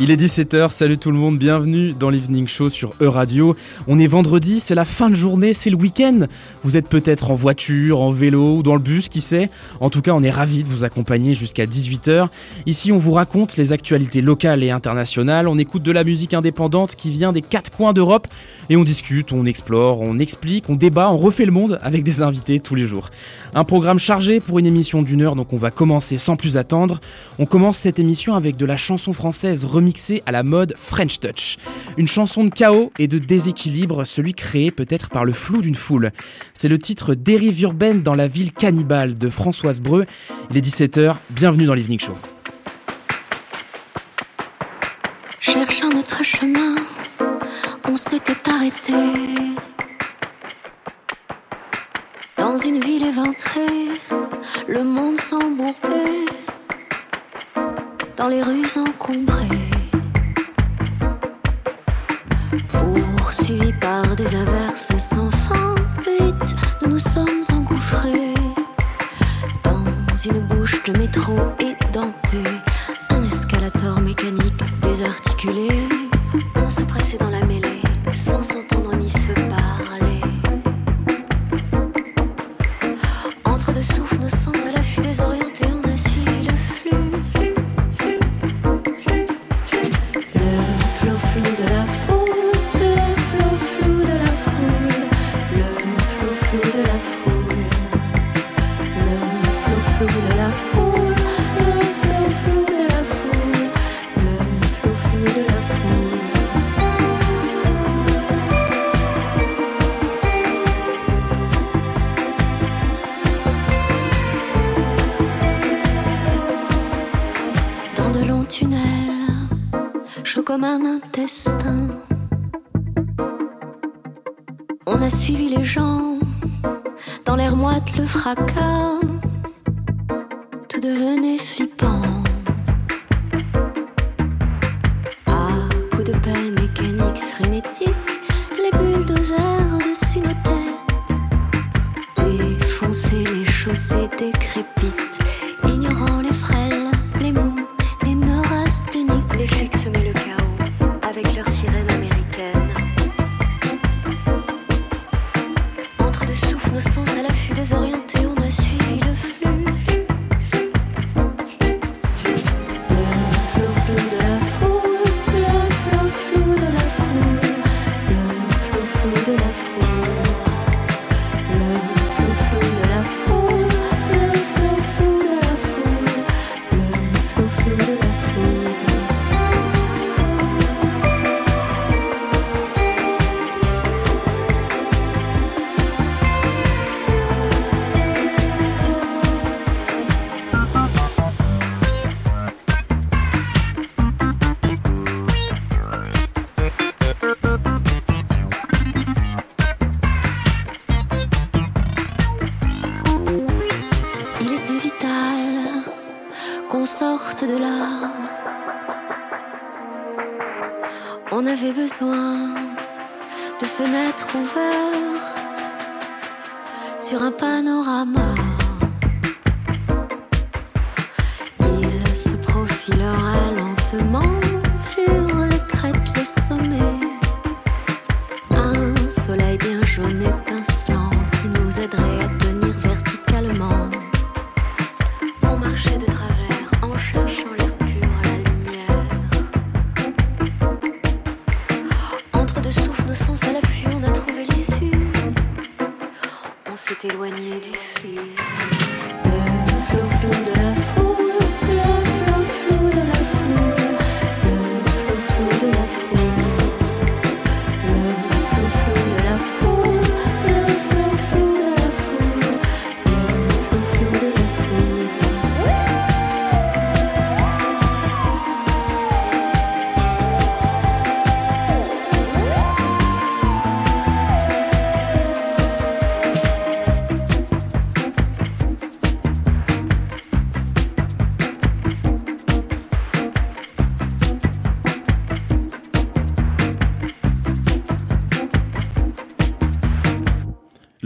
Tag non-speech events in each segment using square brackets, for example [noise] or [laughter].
Il est 17h, salut tout le monde, bienvenue dans l'Evening Show sur E-Radio. On est vendredi, c'est la fin de journée, c'est le week-end. Vous êtes peut-être en voiture, en vélo ou dans le bus, qui sait. En tout cas, on est ravis de vous accompagner jusqu'à 18h. Ici, on vous raconte les actualités locales et internationales, on écoute de la musique indépendante qui vient des quatre coins d'Europe et on discute, on explore, on explique, on débat, on refait le monde avec des invités tous les jours. Un programme chargé pour une émission d'une heure, donc on va commencer sans plus attendre. On commence cette émission avec de la chanson française remise mixé à la mode French Touch. Une chanson de chaos et de déséquilibre, celui créé peut-être par le flou d'une foule. C'est le titre Dérive urbaine dans la ville cannibale de Françoise Breu. Il est 17h, bienvenue dans l'Evening Show. Cherchant notre chemin, on s'était arrêté. Dans une ville éventrée, le monde s'embourbait dans les rues encombrées. Poursuivis par des averses sans fin. Vite, nous nous sommes engouffrés dans une bouche de métro édentée. Un escalator mécanique désarticulé. De la tracas. Sorte de là. On avait besoin de fenêtres ouvertes sur un panorama.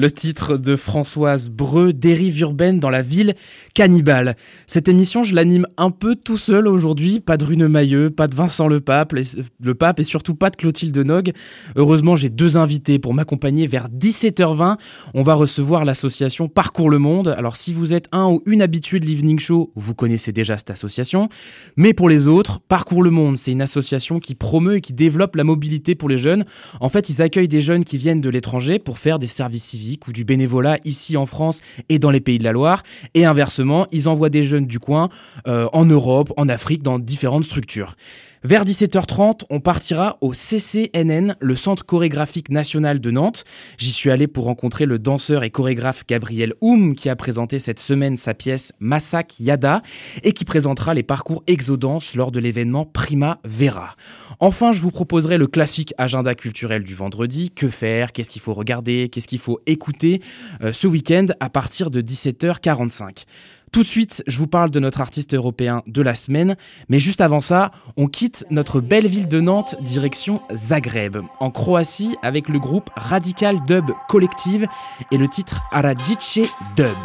Le titre de Françoise Breu, Dérive urbaine dans la ville cannibale. Cette émission, je l'anime un peu tout seul aujourd'hui, pas de Rune Mailleux, pas de Vincent Le Pape, le Pape et surtout pas de Clotilde Nog. Heureusement, j'ai deux invités pour m'accompagner vers 17h20. On va recevoir l'association Parcours le Monde. Alors si vous êtes un ou une habituée de l'Evening Show, vous connaissez déjà cette association. Mais pour les autres, Parcours le Monde, c'est une association qui promeut et qui développe la mobilité pour les jeunes. En fait, ils accueillent des jeunes qui viennent de l'étranger pour faire des services civiques ou du bénévolat ici en France et dans les pays de la Loire. Et inversement, ils envoient des jeunes du coin euh, en Europe, en Afrique, dans différentes structures. Vers 17h30, on partira au CCNN, le Centre chorégraphique national de Nantes. J'y suis allé pour rencontrer le danseur et chorégraphe Gabriel Oum qui a présenté cette semaine sa pièce Massak Yada et qui présentera les parcours exodance lors de l'événement Prima Vera. Enfin, je vous proposerai le classique agenda culturel du vendredi. Que faire? Qu'est-ce qu'il faut regarder? Qu'est-ce qu'il faut écouter euh, ce week-end à partir de 17h45. Tout de suite, je vous parle de notre artiste européen de la semaine, mais juste avant ça, on quitte notre belle ville de Nantes direction Zagreb, en Croatie avec le groupe Radical Dub Collective et le titre Aradzice Dub.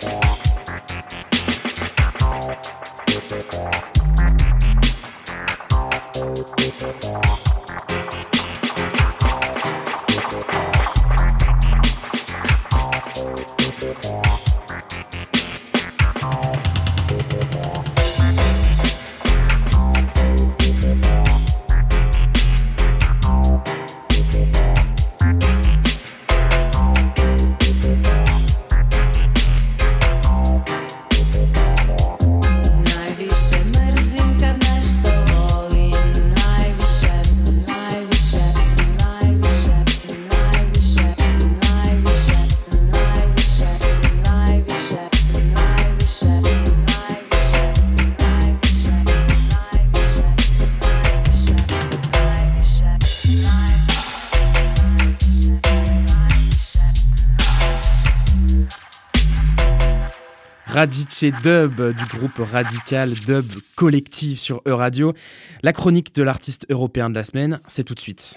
Thank you. Dub du groupe Radical Dub Collective sur E-Radio. La chronique de l'artiste européen de la semaine, c'est tout de suite.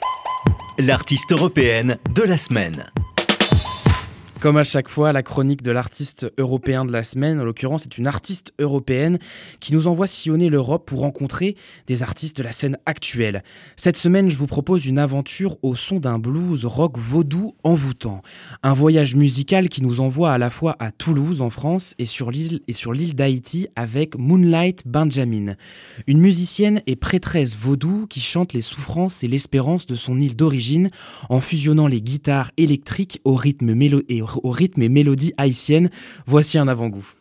L'artiste européenne de la semaine. Comme à chaque fois, la chronique de l'artiste européen de la semaine, en l'occurrence, c'est une artiste européenne qui nous envoie sillonner l'Europe pour rencontrer des artistes de la scène actuelle. Cette semaine, je vous propose une aventure au son d'un blues rock vaudou envoûtant. Un voyage musical qui nous envoie à la fois à Toulouse, en France, et sur l'île et sur l'île d'Haïti avec Moonlight Benjamin. Une musicienne et prêtresse vaudou qui chante les souffrances et l'espérance de son île d'origine en fusionnant les guitares électriques au rythme mélodique au rythme et mélodie haïtienne. Voici un avant-goût.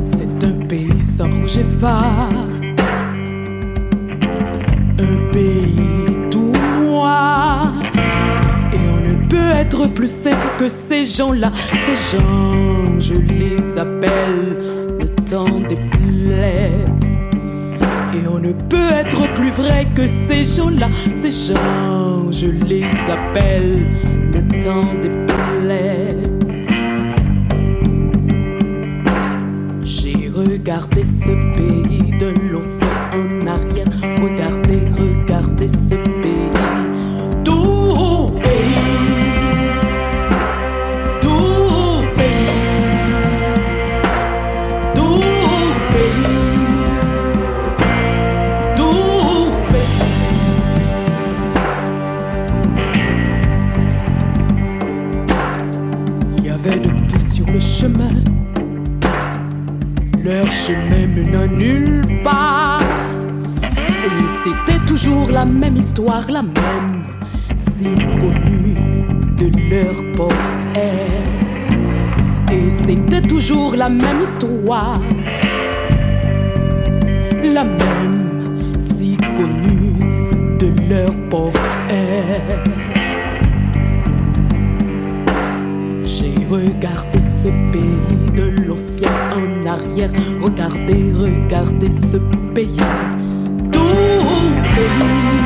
C'est un pays sans rouge et phare, que ces gens-là. Ces gens, je les appelle le temps des plaises. Et on ne peut être plus vrai que ces gens-là. Ces gens, je les appelle le temps des plaises. J'ai regardé ce pays de l'océan en arrière. Regardez, regardez ce pays. Nulle part. Et c'était toujours la même histoire, la même, si connue de leur air. Et c'était toujours la même histoire, la même, si connue de leur air. J'ai regardé ce pays de l'océan en arrière. Regardez, regardez ce pays. Tout pays.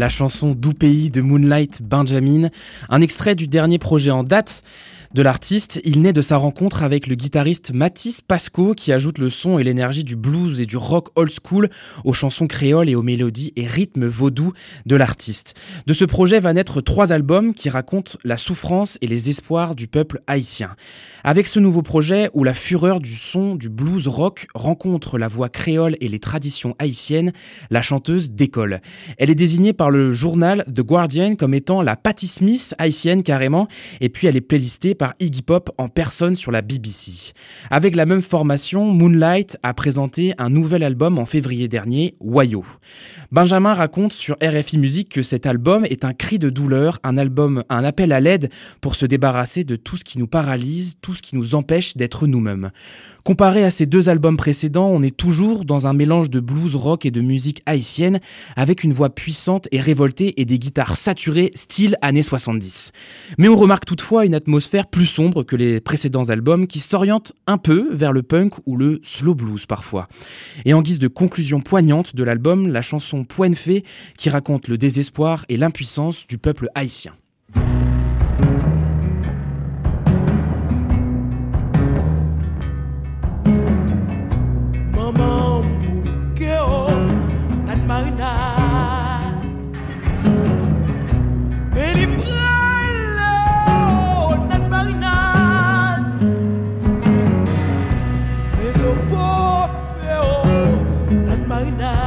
La chanson Doux pays de Moonlight Benjamin, un extrait du dernier projet en date de l'artiste, il naît de sa rencontre avec le guitariste Mathis Pasco qui ajoute le son et l'énergie du blues et du rock old school aux chansons créoles et aux mélodies et rythmes vaudous de l'artiste. De ce projet va naître trois albums qui racontent la souffrance et les espoirs du peuple haïtien. Avec ce nouveau projet où la fureur du son du blues rock rencontre la voix créole et les traditions haïtiennes, la chanteuse décolle. Elle est désignée par le journal The Guardian comme étant la Patti Smith haïtienne carrément et puis elle est playlistée par Iggy Pop en personne sur la BBC. Avec la même formation, Moonlight a présenté un nouvel album en février dernier, Wayo. Benjamin raconte sur RFI Musique que cet album est un cri de douleur, un album, un appel à l'aide pour se débarrasser de tout ce qui nous paralyse, tout ce qui nous empêche d'être nous-mêmes. Comparé à ses deux albums précédents, on est toujours dans un mélange de blues rock et de musique haïtienne, avec une voix puissante et révoltée et des guitares saturées style années 70. Mais on remarque toutefois une atmosphère plus sombre que les précédents albums qui s'orientent un peu vers le punk ou le slow blues parfois. Et en guise de conclusion poignante de l'album, la chanson Poigne Fée qui raconte le désespoir et l'impuissance du peuple haïtien. bailar.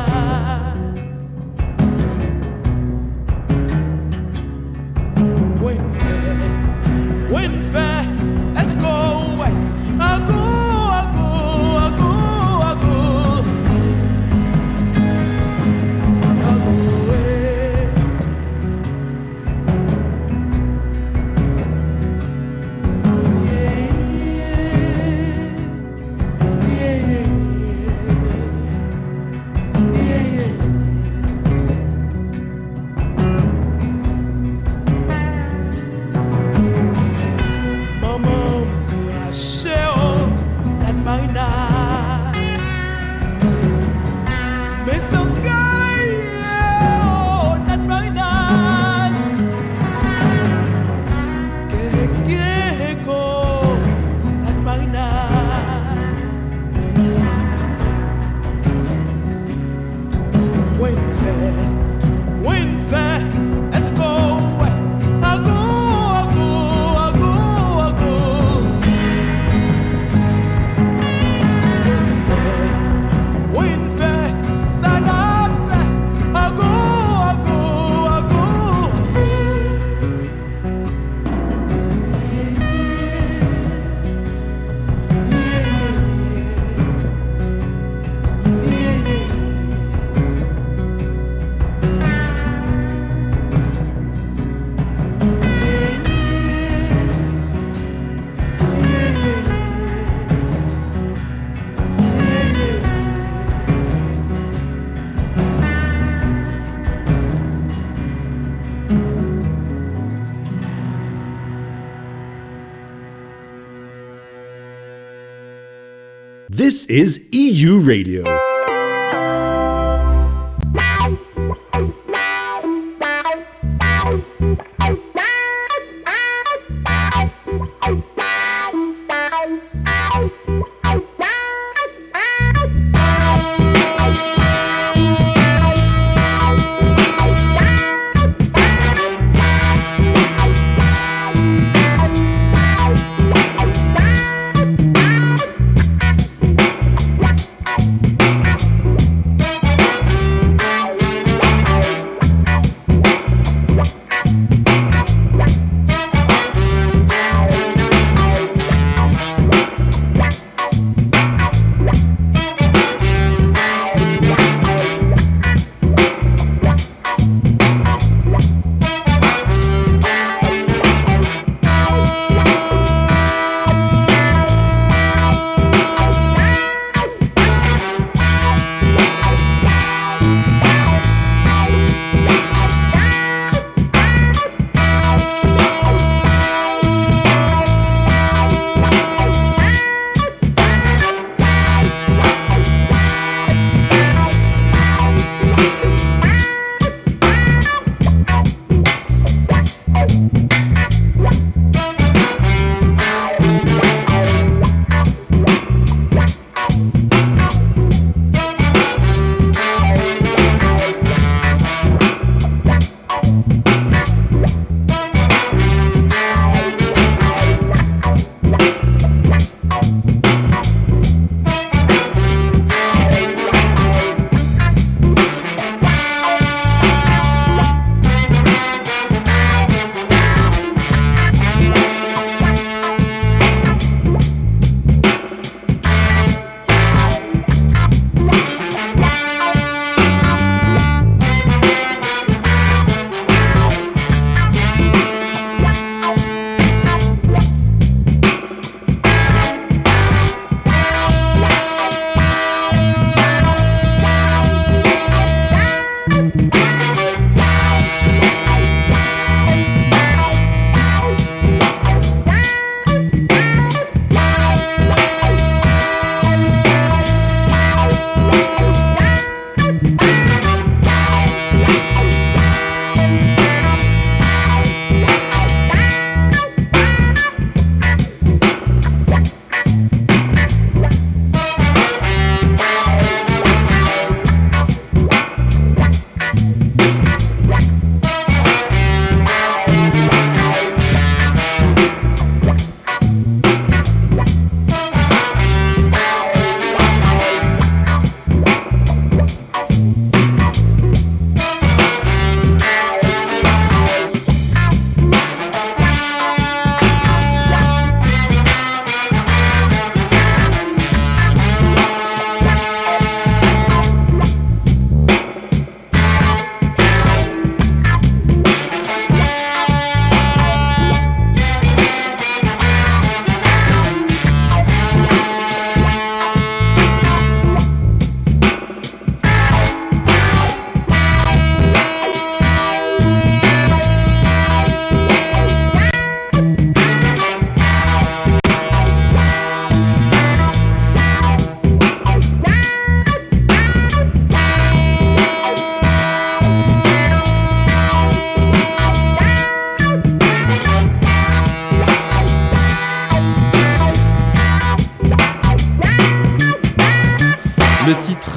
This is EU Radio.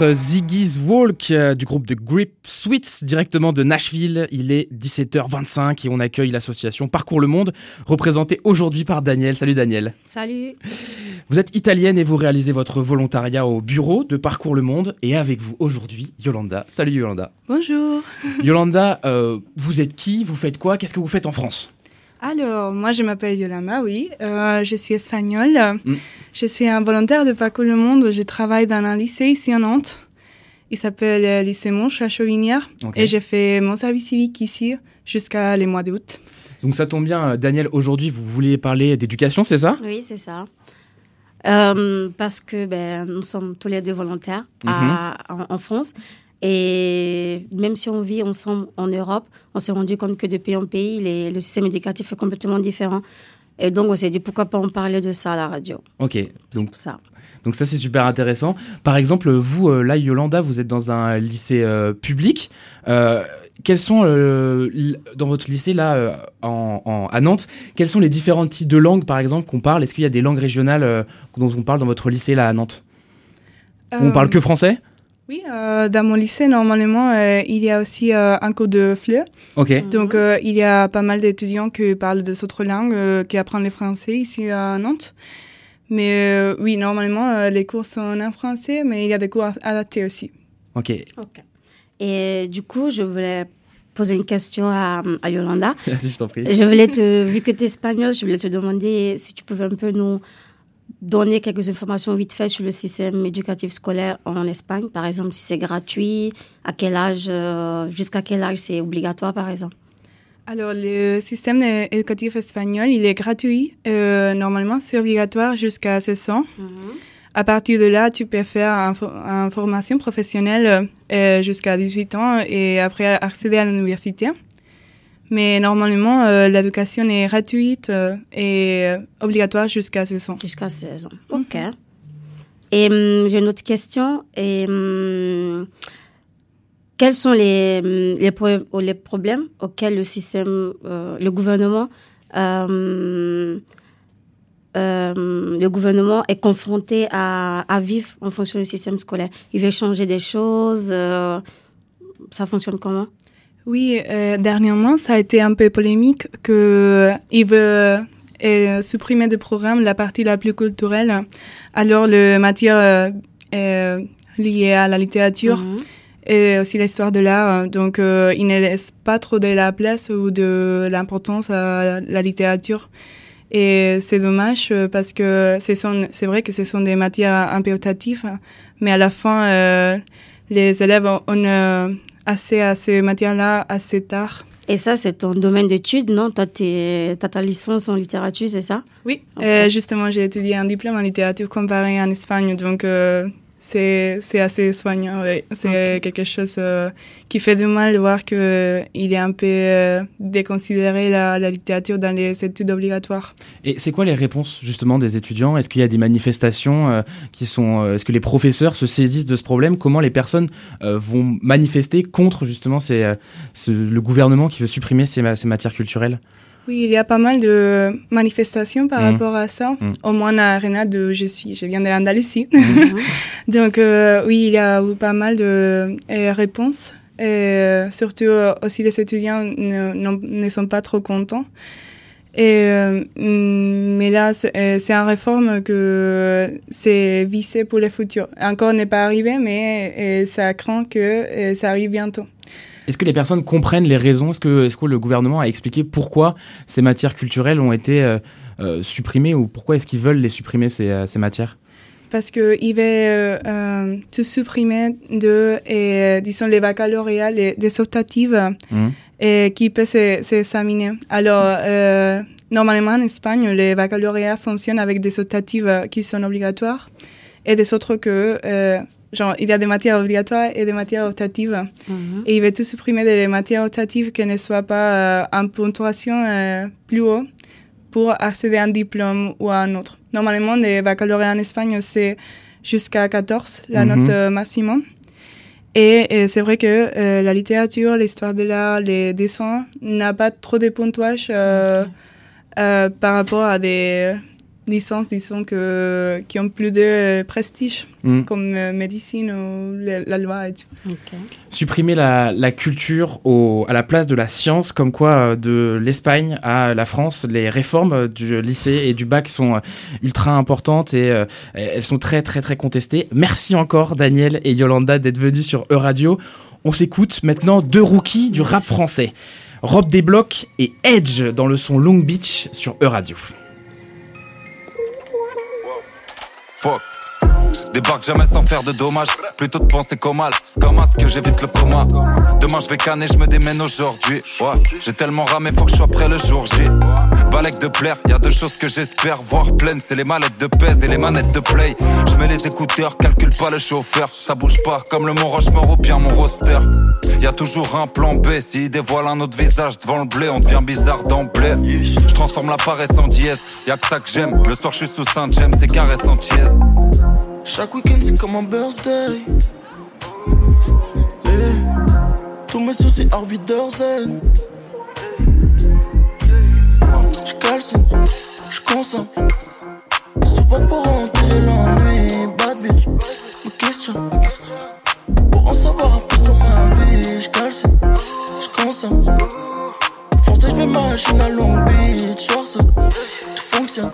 Titre Ziggy's Walk euh, du groupe de Grip Sweets directement de Nashville. Il est 17h25 et on accueille l'association Parcours le Monde représentée aujourd'hui par Daniel. Salut Daniel. Salut. Vous êtes italienne et vous réalisez votre volontariat au bureau de Parcours le Monde et avec vous aujourd'hui Yolanda. Salut Yolanda. Bonjour. Yolanda, euh, vous êtes qui? Vous faites quoi? Qu'est-ce que vous faites en France? Alors, moi je m'appelle Yolanda, oui. Euh, je suis espagnole. Mm. Je suis un volontaire de Parcours le Monde. Je travaille dans un lycée ici à Nantes. Il s'appelle le lycée Monche à Chauvinière. Et j'ai fait mon service civique ici jusqu'à les mois d'août. Donc ça tombe bien, euh, Daniel, aujourd'hui vous vouliez parler d'éducation, c'est ça? Oui, c'est ça. Euh, parce que ben, nous sommes tous les deux volontaires à, mhm. en, en, France. Et même si on vit ensemble en Europe, on s'est rendu compte que de pays en pays, les, le système éducatif est complètement différent. Et donc, on s'est dit pourquoi pas en parler de ça à la radio. Ok, donc ça. Donc ça c'est super intéressant. Par exemple, vous euh, là Yolanda, vous êtes dans un lycée euh, public. Euh, quels sont dans votre lycée là en, à Nantes, quels sont les différents types de langues par exemple qu'on parle? Est-ce qu'il y a des langues régionales dont on parle dans votre lycée là à Nantes? On parle que français? Oui, euh, dans mon lycée, normalement, euh, il y a aussi euh, un cours de FLE. Ok. Donc, euh, il y a pas mal d'étudiants qui parlent de autres langues, euh, qui apprennent le français ici à Nantes. Mais oui, normalement, les cours sont en français, mais il y a des cours adaptés aussi. Ok. Ok. Et du coup, je voulais poser une question à, à Yolanda. [laughs] Merci, je t'en prie. Je voulais te, vu que tu es espagnol, je voulais te demander si tu pouvais un peu nous donner quelques informations vite fait sur le système éducatif scolaire en Espagne, par exemple si c'est gratuit, à quel âge, euh, jusqu'à quel âge c'est obligatoire par exemple? Alors le système éducatif espagnol, il est gratuit. Euh, normalement, c'est obligatoire jusqu'à 16 ans. Mhm. À partir de là, tu peux faire une formation professionnelle euh, jusqu'à 18 ans et après accéder à l'université. Mais normalement, euh, l'éducation est gratuite euh, et euh, obligatoire jusqu'à 16 ans. Jusqu'à 16 ans. OK. Et hum, j'ai une autre question. Et, hum, quels sont les, hum, les, les, problèmes auxquels le système, le gouvernement, le gouvernement est confronté à, à, vivre en fonction du système scolaire? Il veut changer des choses. ça fonctionne comment? Oui, euh, dernièrement, ça a été un peu polémique que il veut euh, supprimer du programme la partie la plus culturelle. Alors, le matière euh, liée à la littérature mhm. et aussi l'histoire de l'art. Donc, euh, il ne laisse pas trop de la place ou de l'importance à la littérature. Et c'est dommage parce que c'est vrai que ce sont des matières un peu optatives, mais à la fin, les élèves ont assez à ces matières-là assez tard. Et ça, c'est ton domaine d'études, non? Toi, tu as ta licence en littérature, c'est ça? Oui, euh, justement, j'ai étudié un diplôme en littérature comparée en Espagne, donc euh, c'est assez soignant. Ouais. C'est quelque chose euh, qui fait du mal de voir qu'il est un peu euh, déconsidéré la, la, littérature dans les études obligatoires. Et c'est quoi les réponses justement des étudiants? Est-ce qu'il y a des manifestations euh, qui sont Est-ce que les professeurs se saisissent de ce problème? Comment les personnes vont manifester contre justement ces, le gouvernement qui veut supprimer ces, ces matières culturelles? Oui, il y a pas mal de manifestations par mmh. rapport à ça. Mmh. Au moins à Arena de je suis, je viens de l'Andalousie. Mmh. [laughs] Donc euh, oui, il y a eu pas mal de euh, réponses. Et euh, surtout euh, aussi les étudiants ne, ne, sont pas trop contents. Et, mais là, c'est une réforme que c'est vissé pour le futur. Encore n'est pas arrivé, mais ça craint que ça arrive bientôt. Est-ce que les personnes comprennent les raisons? Est-ce que, est que, le gouvernement a expliqué pourquoi ces matières culturelles ont été euh, euh, supprimées ou pourquoi est-ce qu'ils veulent les supprimer, ces, euh, ces matières? Parce qu'ils veulent euh, tout supprimer de, et, disons, les baccalauréats, les, des optatives mmh. et qui peuvent s'examiner. Alors, normalement, en Espagne, les baccalauréats fonctionnent avec des optatives qui sont obligatoires et des autres que genre, il y a des matières obligatoires et des matières optatives. Mhm. Et il veut tout supprimer des matières optatives qui ne soient pas euh, en puntuation euh, plus haut pour accéder à un diplôme ou à un autre. Normalement, les baccalauréats en Espagne, c'est jusqu'à 14, la mhm. note euh, maximum. Et, c'est vrai que la littérature, l'histoire de l'art, les dessins n'a pas trop de puntuage par rapport à des licences, disons, que, qui ont plus de prestige, Mm. comme euh, médecine ou la, la loi et tout. Supprimer la, la culture au, à la place de la science, comme quoi euh, de l'Espagne à la France, les réformes euh, du lycée et du bac sont euh, ultra importantes et euh, elles sont très très très contestées. Merci encore Daniel et Yolanda d'être venus sur E-Radio. On s'écoute maintenant deux rookies du rap français. Rob Desblocs et Edge dans le son Long Beach sur E-Radio. Фок. Débarque jamais sans faire de dommages. Plutôt de penser qu'au mal. C'est comme à ce que j'évite le coma. Demain je vais canner, je me démène aujourd'hui. J'ai tellement ramé, faut que je sois prêt le jour J. Balèque de plaire, y a deux choses que j'espère voir pleines. C'est les mallettes de pèse et les manettes de play. Je mets les écouteurs, calcule pas le chauffeur. Ça bouge pas comme le Mont Rochemort ou bien mon roster. Y a toujours un plan B. S'il dévoile un autre visage devant le blé, on devient bizarre d'emblée. Je transforme la paresse en dièse. Y a que ça que j'aime. Le soir, je suis sous saint j'aime c'est caresse en tièse. Chaque week-end c'est comme un birthday. Eh, Tous mes soucis Harvey Durzen. J'calcine, j'consomme. Souvent pour enterrer l'ennui. Bad bitch, me questionne. Pour en savoir un peu sur ma vie. J'calcine, j'consomme. Force j'mets ma machine à Long Beach. Ça, tout fonctionne.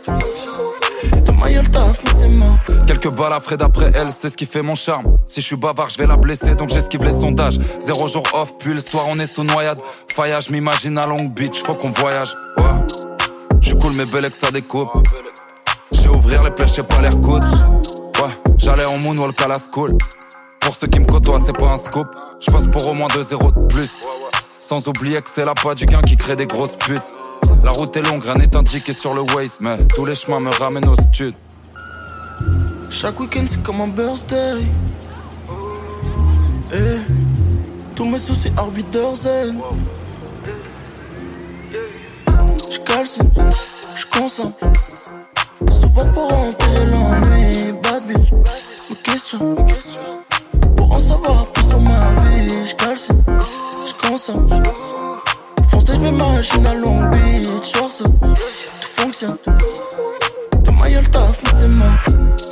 Quelques balles à frais d'après elle, c'est ce qui fait mon charme. Si je suis bavard, je vais la blesser, donc j'esquive les sondages. Zéro jour off, puis le soir on est sous noyade. Faillage, m'imagine à Long Beach, faut qu'on voyage. Ouais. Je suis cool, mais belle que ça découpe. J'ai ouvrir les plaies, j'ai pas l'air coude. Ouais, j'allais en moonwalk à la school. Pour ceux qui me côtoient, c'est pas un scoop. Je pour au moins 2-0 de plus. Sans oublier que c'est la pas du gain qui crée des grosses putes. La route est longue, rien n'est indiqué sur le Waze, mais tous les chemins me ramènent au stud. Chaque week-end c'est comme un birthday. Eh, Tous mes soucis Harvey Durzen. J'calcine, j'consomme. Souvent pour enterrer l'ennui. Bad bitch, me questionne. Pour en savoir plus sur ma vie. J'consomme. Force de j'mets ma machine à Long Beach. Soir tout fonctionne. De ma gueule taf, mais c'est mort.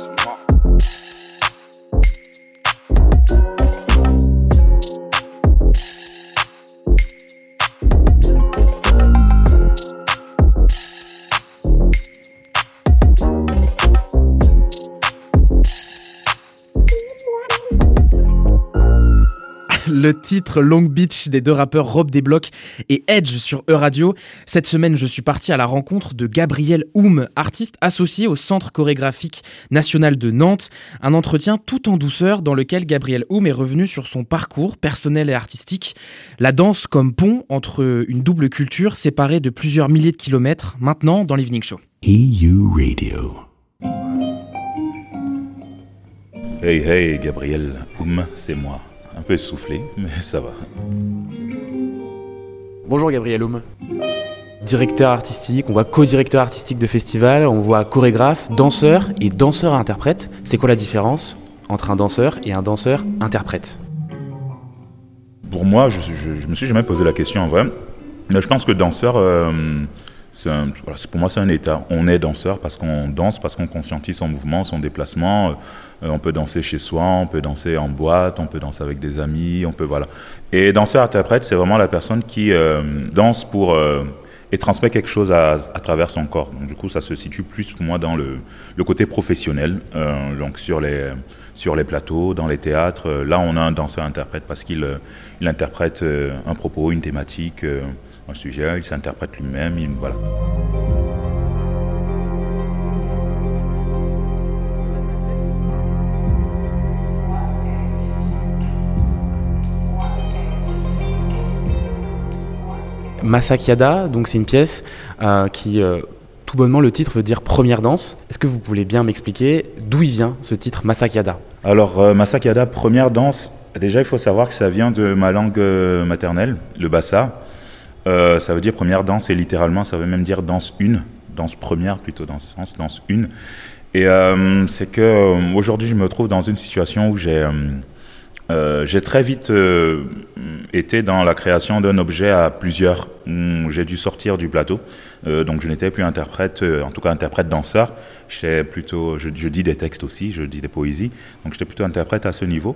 Le titre Long Beach des deux rappeurs Rob Desblocs et Edge sur E-Radio. Cette semaine, je suis parti à la rencontre de Gabriel Oum, artiste associé au Centre chorégraphique national de Nantes. Un entretien tout en douceur dans lequel Gabriel Oum est revenu sur son parcours personnel et artistique. La danse comme pont entre une double culture séparée de plusieurs milliers de kilomètres, maintenant dans l'Evening Show. EU Radio. Hey hey, Gabriel Oum, c'est moi. Un peu essoufflé, mais ça va. Bonjour Gabriel Oum. Directeur artistique, on voit co-directeur artistique de festival, on voit chorégraphe, danseur et danseur-interprète. C'est quoi la différence entre un danseur et un danseur-interprète? Pour moi, je, je, je me suis jamais posé la question en vrai. Mais je pense que danseur, euh, pour moi, c'est un état. On est danseur parce qu'on danse, parce qu'on conscientise son mouvement, son déplacement. Euh, on peut danser chez soi, on peut danser en boîte, on peut danser avec des amis, on peut voilà. Et danseur-interprète, c'est vraiment la personne qui euh, danse pour euh, et transmet quelque chose à, à travers son corps. Donc du coup, ça se situe plus pour moi dans le, le côté professionnel. Euh, donc sur les sur les plateaux, dans les théâtres, euh, là, on a un danseur-interprète parce qu'il euh, il interprète euh, un propos, une thématique, euh, un sujet. Il s'interprète lui-même. Il, voilà. Masakiada, donc c'est une pièce euh, qui, euh, tout bonnement, le titre veut dire première danse. Est-ce que vous voulez bien m'expliquer d'où il vient ce titre Masakiada? Alors, euh, Masakada, première danse. Déjà, il faut savoir que ça vient de ma langue euh, maternelle, le bassa. Euh, ça veut dire première danse et littéralement, ça veut même dire danse une, danse première plutôt dans ce sens, danse une. Et euh, c'est que euh, aujourd'hui, je me trouve dans une situation où j'ai euh, euh, j'ai très vite euh, été dans la création d'un objet à plusieurs. J'ai dû sortir du plateau, donc je n'étais plus interprète, en tout cas interprète danseur. J'étais plutôt, je, je dis des textes aussi, je dis des poésies, donc j'étais plutôt interprète à ce niveau.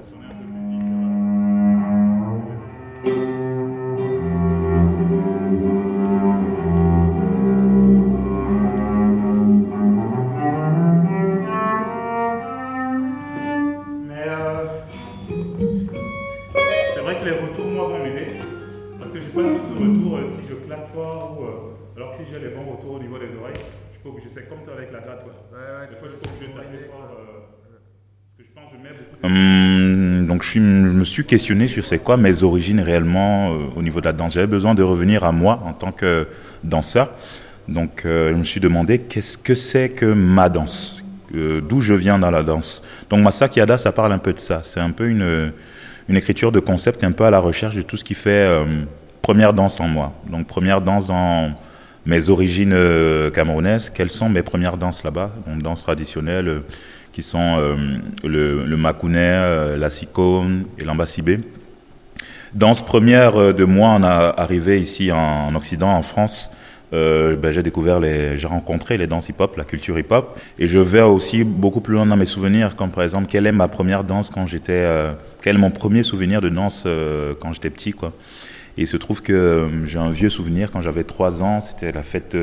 Suis- questionné sur c'est quoi mes origines réellement euh, au niveau de la danse. J'avais besoin de revenir à moi en tant que danseur. Donc euh, je me suis demandé qu'est-ce que c'est que ma danse, Euh, d'où je viens dans la danse. Donc Masaki Yada, ça parle un peu de ça. C'est un peu une, une écriture de concept, un peu à la recherche de tout ce qui fait première danse en moi. Donc première danse dans mes origines camerounaises. Quelles sont mes premières danses là-bas? Donc danses traditionnelles euh, qui sont euh, le, le makounet, euh, la sikone et l'ambasibé. Danse première euh, de moi en a- arrivé ici en, en Occident, en France. Ben, j'ai découvert les, j'ai rencontré les danses hip-hop, la culture hip-hop, et je vais aussi beaucoup plus loin dans mes souvenirs, comme par exemple quelle est ma première danse quand j'étais, quel est mon premier souvenir de danse quand j'étais petit, quoi. Et il se trouve que j'ai un vieux souvenir quand j'avais trois ans, c'était la fête,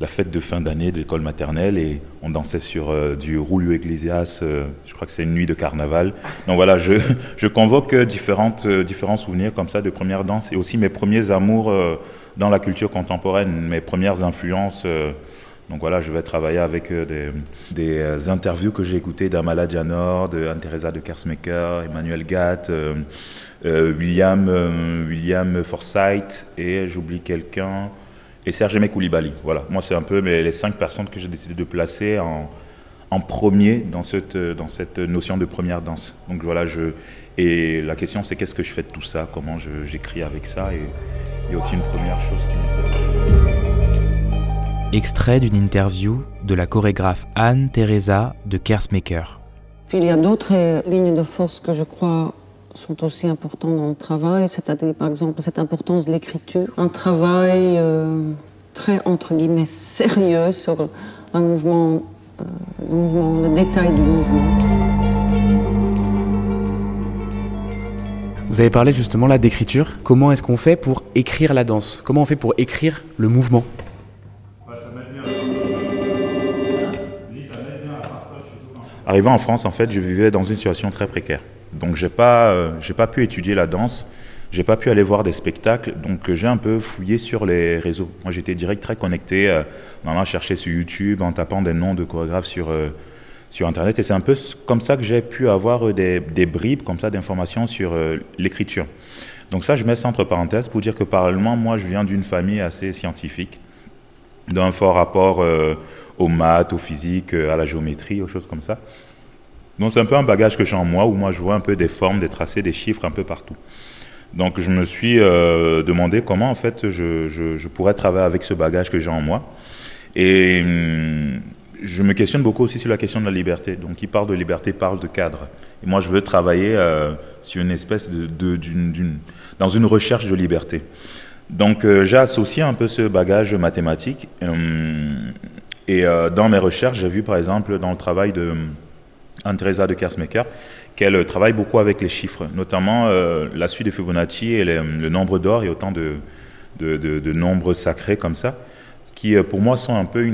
la fête de fin d'année de l'école maternelle et on dansait sur euh, du Roulio Ecclesias, euh, je crois que c'est une nuit de carnaval. Donc voilà, je, [laughs] convoque euh, différentes, différents souvenirs comme ça de première danse et aussi mes premiers amours dans la culture contemporaine, mes premières influences. donc voilà, je vais travailler avec des, des interviews que j'ai écoutées d'Amala Janor, de Anne-Theresa de Kersmaker, Emmanuel Gatt, William, William Forsythe et j'oublie quelqu'un, et Serge Koulibaly. Voilà, moi c'est un peu mes- les cinq personnes que j'ai décidé de placer en, en premier dans cette, dans cette notion de première danse. Donc voilà, je, et la question c'est qu'est-ce que je fais de tout ça, comment je- j'écris avec ça, et il y a aussi une première chose qui me Extrait d'une interview de la chorégraphe Anne Teresa de Kersmaker. Puis il y a d'autres euh, lignes de force que je crois sont aussi importantes dans le travail, c'est-à-dire par exemple cette importance de l'écriture, un travail euh, très entre guillemets sérieux sur un mouvement, euh, le mouvement, le détail du mouvement. Vous avez parlé justement là d'écriture. Comment est-ce qu'on fait pour écrire la danse? Comment on fait pour écrire le mouvement? Arrivant en France, en fait, je vivais dans une situation très précaire. Donc, j'ai pas, euh, j'ai pas pu étudier la danse, j'ai pas pu aller voir des spectacles. Donc, euh, j'ai un peu fouillé sur les réseaux. Moi, j'étais direct très connecté, euh, en allant chercher sur YouTube, en tapant des noms de chorégraphes sur euh, sur Internet. Et c'est un peu comme ça que j'ai pu avoir des, des bribes comme ça d'informations sur l'écriture. Donc ça, je mets ça entre parenthèses pour dire que parallèlement, moi, je viens d'une famille assez scientifique, d'un fort rapport aux maths, aux physiques, à la géométrie, aux choses comme ça. Donc c'est un peu un bagage que j'ai en moi, où moi je vois un peu des formes, des tracés, des chiffres un peu partout. Donc je me suis euh, demandé comment en fait je, je, je pourrais travailler avec ce bagage que j'ai en moi. Et hum, je me questionne beaucoup aussi sur la question de la liberté. Donc qui parle de liberté parle de cadre. Et moi je veux travailler euh, sur une espèce de, de- d'une, d'une- dans une recherche de liberté. Donc euh, j'ai associé un peu ce bagage mathématique. hum, et euh, dans mes recherches, j'ai vu par exemple dans le travail de Anne-Theresa de Kersmaker qu'elle euh, travaille beaucoup avec les chiffres, notamment euh, la suite de Fibonacci et le nombre d'or et autant de, nombres sacrés comme ça, qui euh, pour moi sont un peu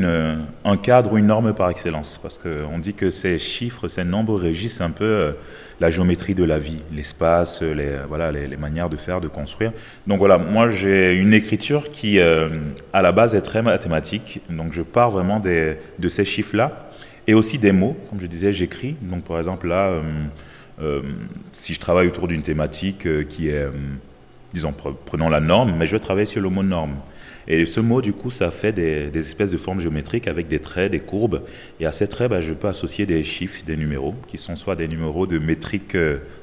un cadre ou une norme par excellence, parce qu'on dit que ces chiffres, ces nombres régissent un peu la géométrie de la vie, l'espace, les, voilà, les, manières de faire, de construire. Donc voilà, moi j'ai une écriture qui à la base est très mathématique, donc je pars vraiment des, de ces chiffres-là et aussi des mots. Comme je disais, j'écris. Donc, par exemple, là, euh, euh, si je travaille autour d'une thématique euh, qui est, disons, pre- prenons la norme, mais je vais travailler sur le mot norme. Et ce mot, du coup, ça fait des, espèces de formes géométriques avec des traits, des courbes. Et à ces traits, bah, je peux associer des chiffres, des numéros, qui sont soit des numéros de métrique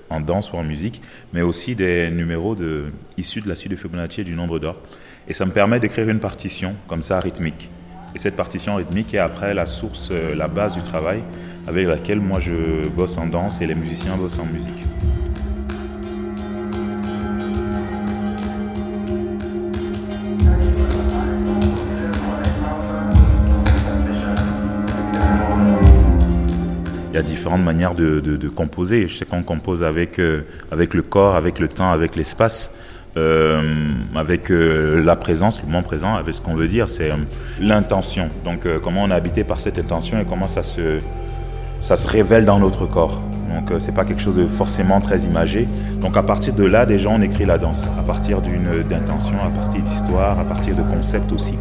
en danse ou en musique, mais aussi des numéros de, issus de la suite de Fibonacci et du nombre d'or. Et ça me permet d'écrire une partition, comme ça, rythmique. Et cette partition rythmique est après la source, euh, la base du travail avec laquelle moi je bosse en danse et les musiciens bossent en musique. Il y a différentes manières de, composer. Je sais qu'on compose avec, euh, avec le corps, avec le temps, avec l'espace. Euh, avec euh, la présence, le moment présent, avec ce qu'on veut dire, c'est euh, l'intention. Donc comment on est habité par cette intention et comment ça se, ça se révèle dans notre corps. Donc c'est pas quelque chose de forcément très imagé. Donc à partir de là, déjà on écrit la danse, à partir d'une d'intention, à partir d'histoire, à partir de concepts aussi.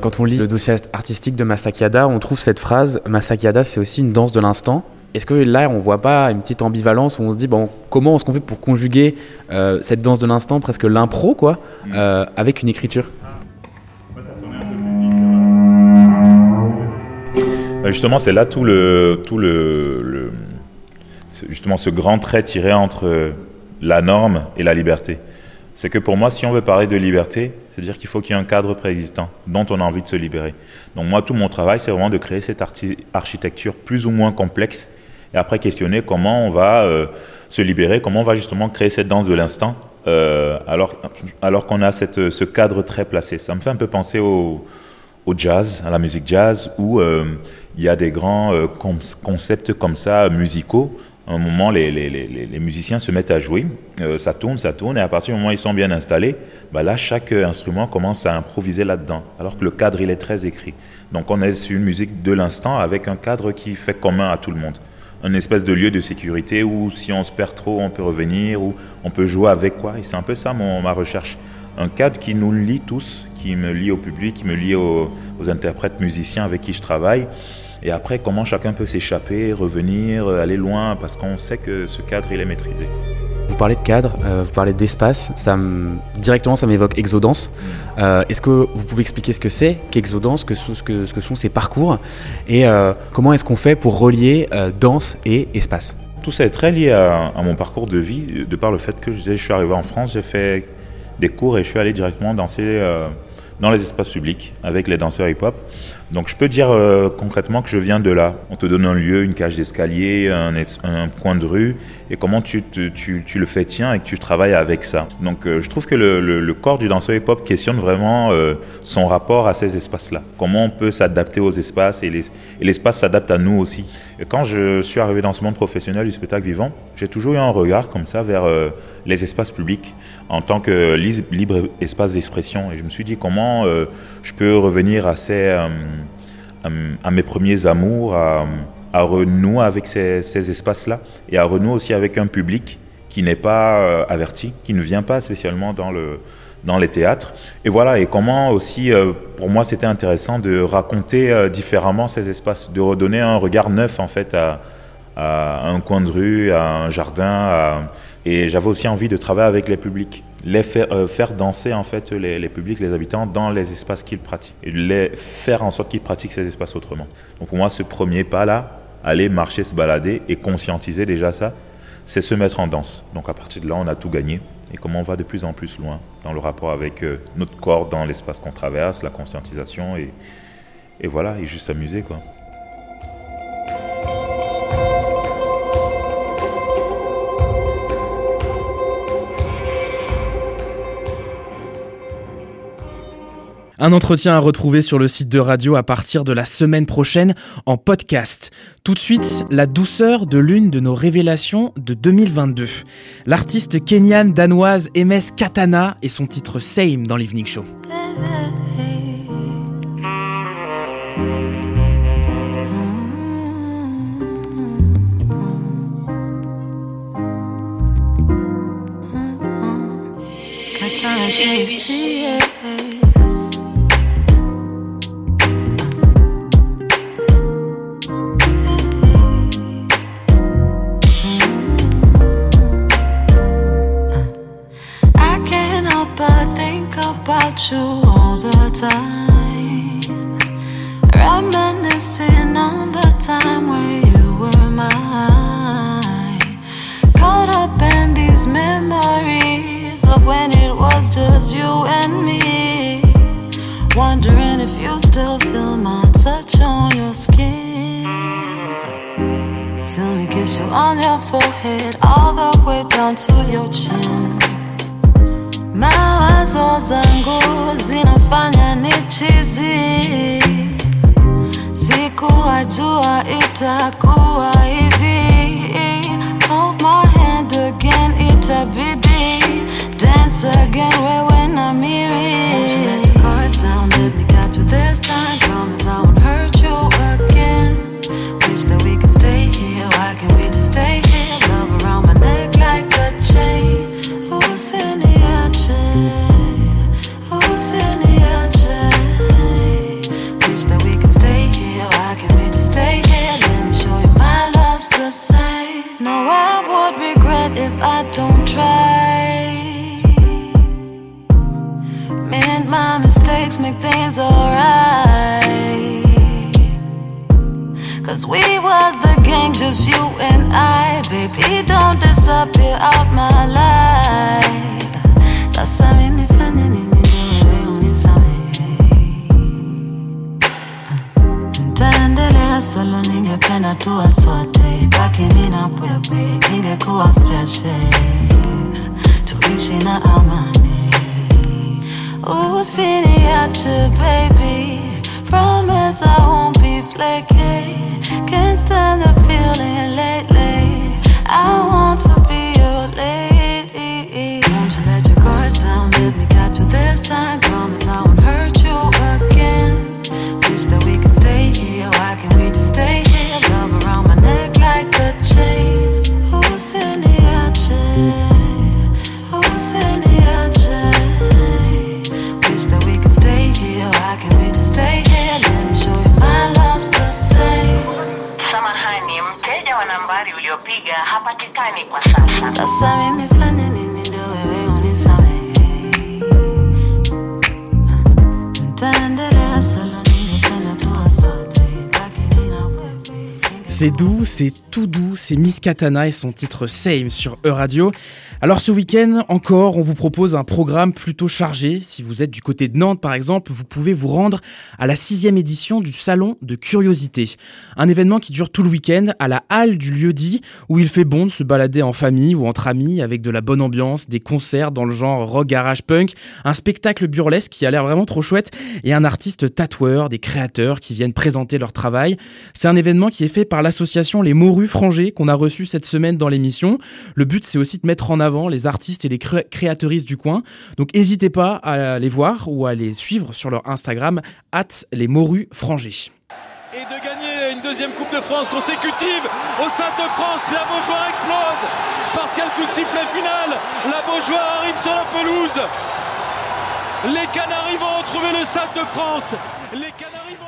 Quand on lit le dossier artistique de Masakiada, on trouve cette phrase Masakiada, c'est aussi une danse de l'instant. Est-ce que là, on voit pas une petite ambivalence où on se dit, bon, comment est-ce qu'on fait pour conjuguer euh, cette danse de l'instant, presque l'impro, quoi, euh, avec une écriture? Euh, Justement, c'est là tout le, tout le, justement ce grand trait tiré entre la norme et la liberté. C'est que pour moi, si on veut parler de liberté, c'est-à-dire qu'il faut qu'il y ait un cadre préexistant dont on a envie de se libérer. Donc moi, tout mon travail, c'est vraiment de créer cette architecture plus ou moins complexe et après questionner comment on va euh, se libérer, comment on va justement créer cette danse de l'instant euh, alors, alors qu'on a cette, ce cadre très placé. Ça me fait un peu penser au, au jazz, à la musique jazz, où euh, il y a des grands euh, con- concepts comme ça, musicaux. Un moment, les, les, les, les- les musiciens se mettent à jouer, euh, ça tourne, ça tourne, et à partir du moment où ils sont bien installés, bah là, chaque euh, instrument commence à improviser là-dedans, alors que le cadre, il est très écrit. Donc on est sur une musique de l'instant avec un cadre qui fait commun à tout le monde. Un espèce de lieu de sécurité où si on se perd trop, on peut revenir, où on peut jouer avec quoi. Et c'est un peu ça ma recherche. Un cadre qui nous lie tous, qui me lie au public, qui me lie aux, aux interprètes musiciens avec qui je travaille. Et après, comment chacun peut s'échapper, revenir, aller loin, parce qu'on sait que ce cadre, il est maîtrisé. Parlez de cadre, euh, vous parlez d'espace, ça me- directement ça m'évoque Exodance. Euh, Est-ce que vous pouvez expliquer ce que c'est qu'Exodance, que ce, que, ce que sont ces parcours et euh, comment est-ce qu'on fait pour relier danse et espace? Tout ça est très lié à, à mon parcours de vie, de par le fait que je disais, je suis arrivé en France, j'ai fait des cours et je suis allé directement danser dans les espaces publics avec les danseurs hip-hop. Donc je peux dire euh, concrètement que je viens de là. On te donne un lieu, une cage d'escalier, un, un coin de rue, et comment tu, tu, tu le fais tien et que tu travailles avec ça? Donc euh, je trouve que le, le- le corps du danseur hip-hop questionne vraiment euh, son rapport à ces espaces-là. Comment on peut s'adapter aux espaces et les- et l'espace s'adapte à nous aussi. Quand je suis arrivé dans ce monde professionnel du spectacle vivant, j'ai toujours eu un regard comme ça vers euh, les espaces publics en tant que libre espace d'expression. Et je me suis dit comment euh, je peux revenir à, ces, euh, à, mes premiers amours, à, renouer avec ces, ces espaces-là et à renouer aussi avec un public qui n'est pas averti, qui ne vient pas spécialement dans le dans les théâtres. Et voilà, et comment aussi, euh, pour moi, c'était intéressant de raconter euh, différemment ces espaces, de redonner un regard neuf, en fait, à, un coin de rue, à un jardin. Et j'avais aussi envie de travailler avec les publics, les faire, euh, danser, en fait, les, les publics, les habitants, dans les espaces qu'ils pratiquent. Et les faire en sorte qu'ils pratiquent ces espaces autrement. Donc pour moi, ce premier pas-là, aller marcher, se balader et conscientiser déjà ça, c'est se mettre en danse. Donc à partir de là, on a tout gagné. Et comment on va de plus en plus loin dans le rapport avec euh, notre corps, dans l'espace qu'on traverse, la conscientisation et, et voilà, et juste s'amuser quoi. Un entretien à retrouver sur le site de radio à partir de la semaine prochaine en podcast. Tout de suite, la douceur de l'une de nos révélations de 2022. L'artiste kenyane danoise MS Katana et son titre Same dans l'Evening Show. But think about you all the time. Reminiscing on the time where you were mine. Caught up in these memories of when it was just you and me. Wondering if you still feel my touch on your skin. Feel me kiss you on your forehead, all the way down to your chin. Mawazo zangu zinafanya nichizi, sikuwajua itakuwa hivi. Hold my hand again, itabidi dance again, wewe na mimi. Won't you let your down? Let me catch you this time. Promise I won't hurt you again. Wish that we could stay here. Why can't we just stay here? Love around my neck like a chain. I don't try. Mend my mistakes, make things alright. Cause we was the gang, just you and I. Baby, don't disappear out my life. Solo, ningependa tuwa sote, baki mimi na wewe, ningekuwa fresh, tuishi na amani. Usiniache baby, promise I won't be flaky. Can't stand the feeling lately. I want to be your lady. Won't you let your guards down? Let me catch you this time. Promise I won't hurt hapatikani kwa sasa. Sasa mimi fanye nini ndio wewe unisamehe? Ntaendelea solo, ningependa tuwa sote, baki mimi na wewe. C'est doux, c'est tout doux, c'est Miss Katana et son titre Same sur E-Radio. Alors ce week-end encore, on vous propose un programme plutôt chargé. Si vous êtes du côté de Nantes par exemple, vous pouvez vous rendre à la sixième édition du Salon de Curiosité. Un événement qui dure tout le week-end à la halle du lieu dit où il fait bon de se balader en famille ou entre amis avec de la bonne ambiance, des concerts dans le genre rock garage punk, un spectacle burlesque qui a l'air vraiment trop chouette et un artiste tatoueur, des créateurs qui viennent présenter leur travail. C'est un événement qui est fait par l'association Les Morues Frangées qu'on a reçu cette semaine dans l'émission. Le but c'est aussi de mettre en avant les artistes et les cré- créatrices du coin. Donc n'hésitez pas à les voir ou à les suivre sur leur Instagram at les Morues Frangées. et de gagner une deuxième Coupe de France consécutive au Stade de France. La Beaujoire explose parce qu'à le coup de sifflet final, la Beaujoire arrive sur la pelouse. Les Canaries vont retrouver le Stade de France. Les.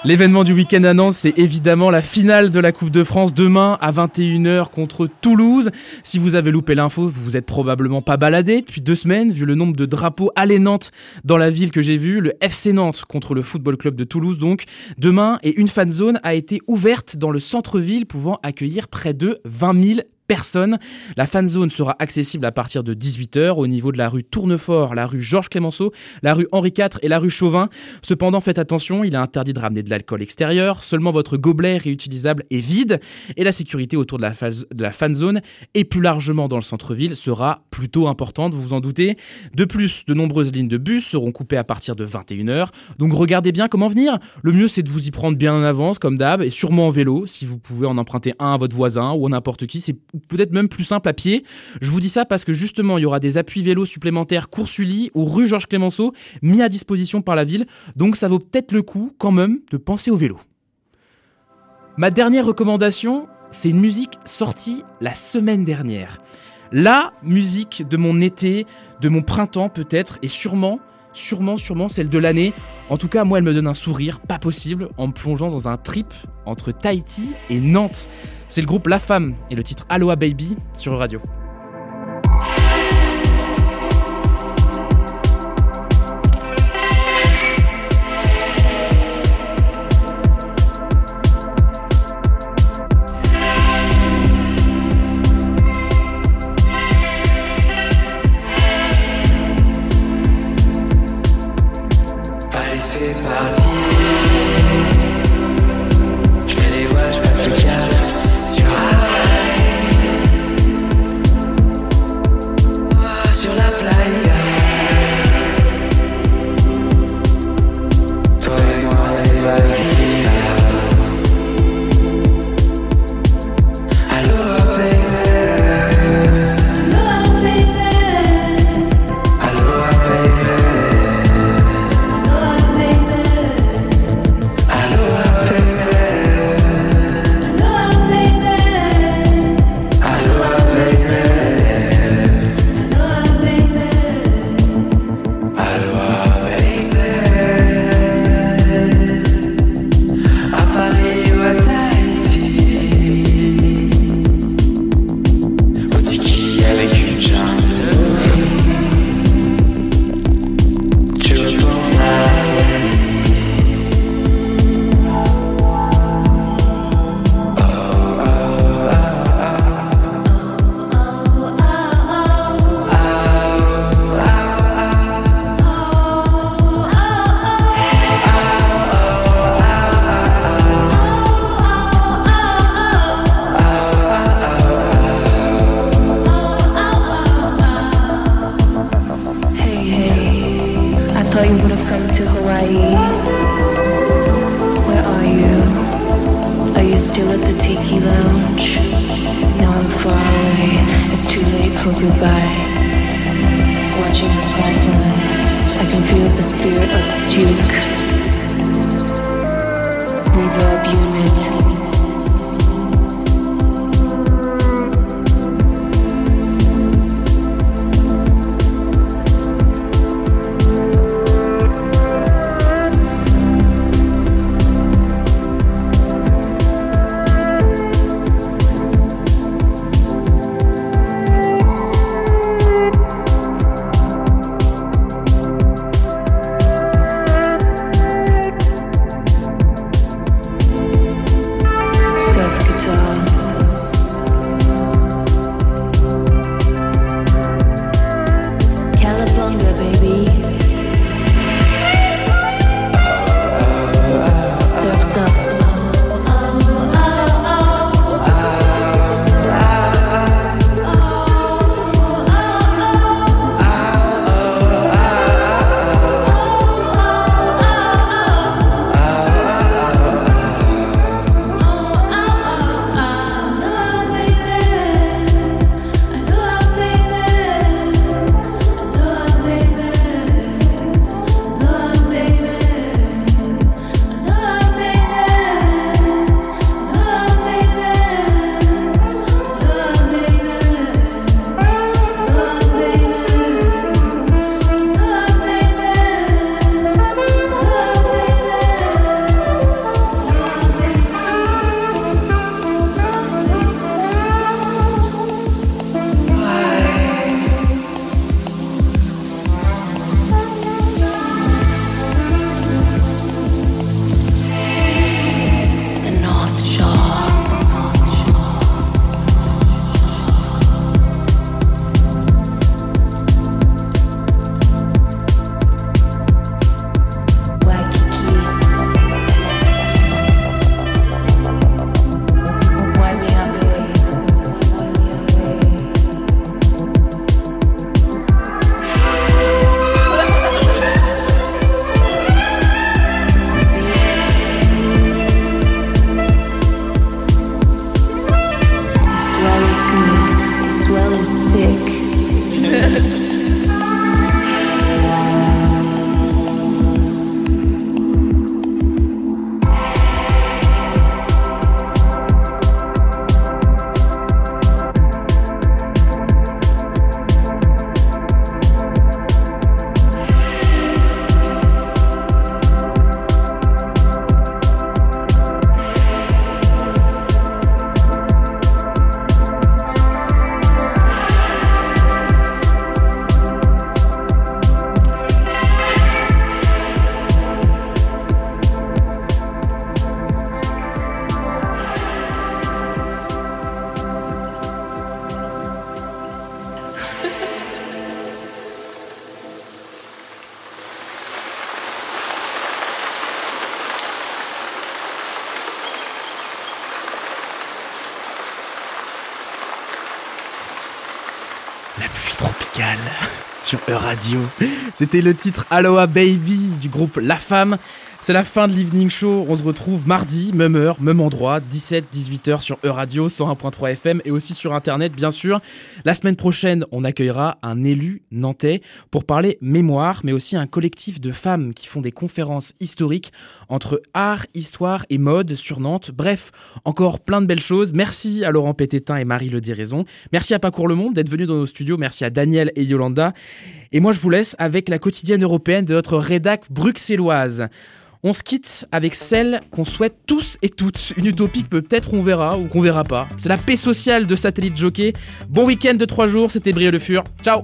L'événement du week-end à Nantes, c'est évidemment la finale de la Coupe de France demain à 21h contre Toulouse. Si vous avez loupé l'info, vous vous êtes probablement pas baladé depuis deux semaines, vu le nombre de drapeaux Nantes dans la ville que j'ai vu. Le FC Nantes contre le Football Club de Toulouse, donc. Demain, et une fan zone a été ouverte dans le centre-ville, pouvant accueillir près de 20 000 personnes. La fan zone sera accessible à partir de 18h au niveau de la rue Tournefort, la rue Georges Clémenceau, la rue Henri IV et la rue Chauvin. Cependant, faites attention, il est interdit de ramener de l'alcool extérieur. Seulement votre gobelet réutilisable est vide et la sécurité autour de la, phase- fan zone et plus largement dans le centre-ville sera plutôt importante, vous vous en doutez. De plus, de nombreuses lignes de bus seront coupées à partir de 21h. Donc regardez bien comment venir. Le mieux, c'est de vous y prendre bien en avance, comme d'hab, et sûrement en vélo, si vous pouvez en emprunter un à votre voisin ou à n'importe qui. Peut-être même plus simple à pied. Je vous dis ça parce que justement, il y aura des appuis vélos supplémentaires Coursully ou rue Georges Clémenceau mis à disposition par la ville. Donc ça vaut peut-être le coup quand même de penser au vélo. Ma dernière recommandation, c'est une musique sortie la semaine dernière. La musique de mon été, de mon printemps peut-être, et sûrement, sûrement, sûrement celle de l'année. En tout cas, moi, elle me donne un sourire pas possible en me plongeant dans un trip entre Tahiti et Nantes. C'est le groupe La Femme et le titre Aloha Baby sur Radio. Sur E-Radio. C'était le titre Aloha Baby du groupe La Femme. C'est la fin de l'Evening Show. On se retrouve mardi, même heure, même endroit, 17-18h sur E-Radio, 101.3 FM et aussi sur Internet, bien sûr. La semaine prochaine, on accueillera un élu nantais pour parler mémoire, mais aussi un collectif de femmes qui font des conférences historiques entre art, histoire et mode sur Nantes. Bref, encore plein de belles choses. Merci à Laurent Pététin et Marie Le Diraison. Merci à Pacourt Le Monde d'être venu dans nos studios. Merci à Daniel et Yolanda. Et moi, je vous laisse avec la quotidienne européenne de notre rédac bruxelloise. On se quitte avec celle qu'on souhaite tous et toutes. Une utopie que peut-être on verra ou qu'on verra pas. C'est la paix sociale de Satellite Jockey. Bon week-end de trois jours, c'était Brie Le Fur. Ciao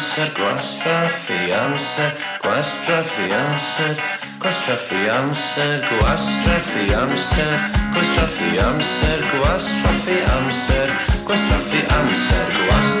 fianced, questa fianced, questa fianced, questa fianced, questa fianced, questa fianced, questa fianced, questa fianced, questa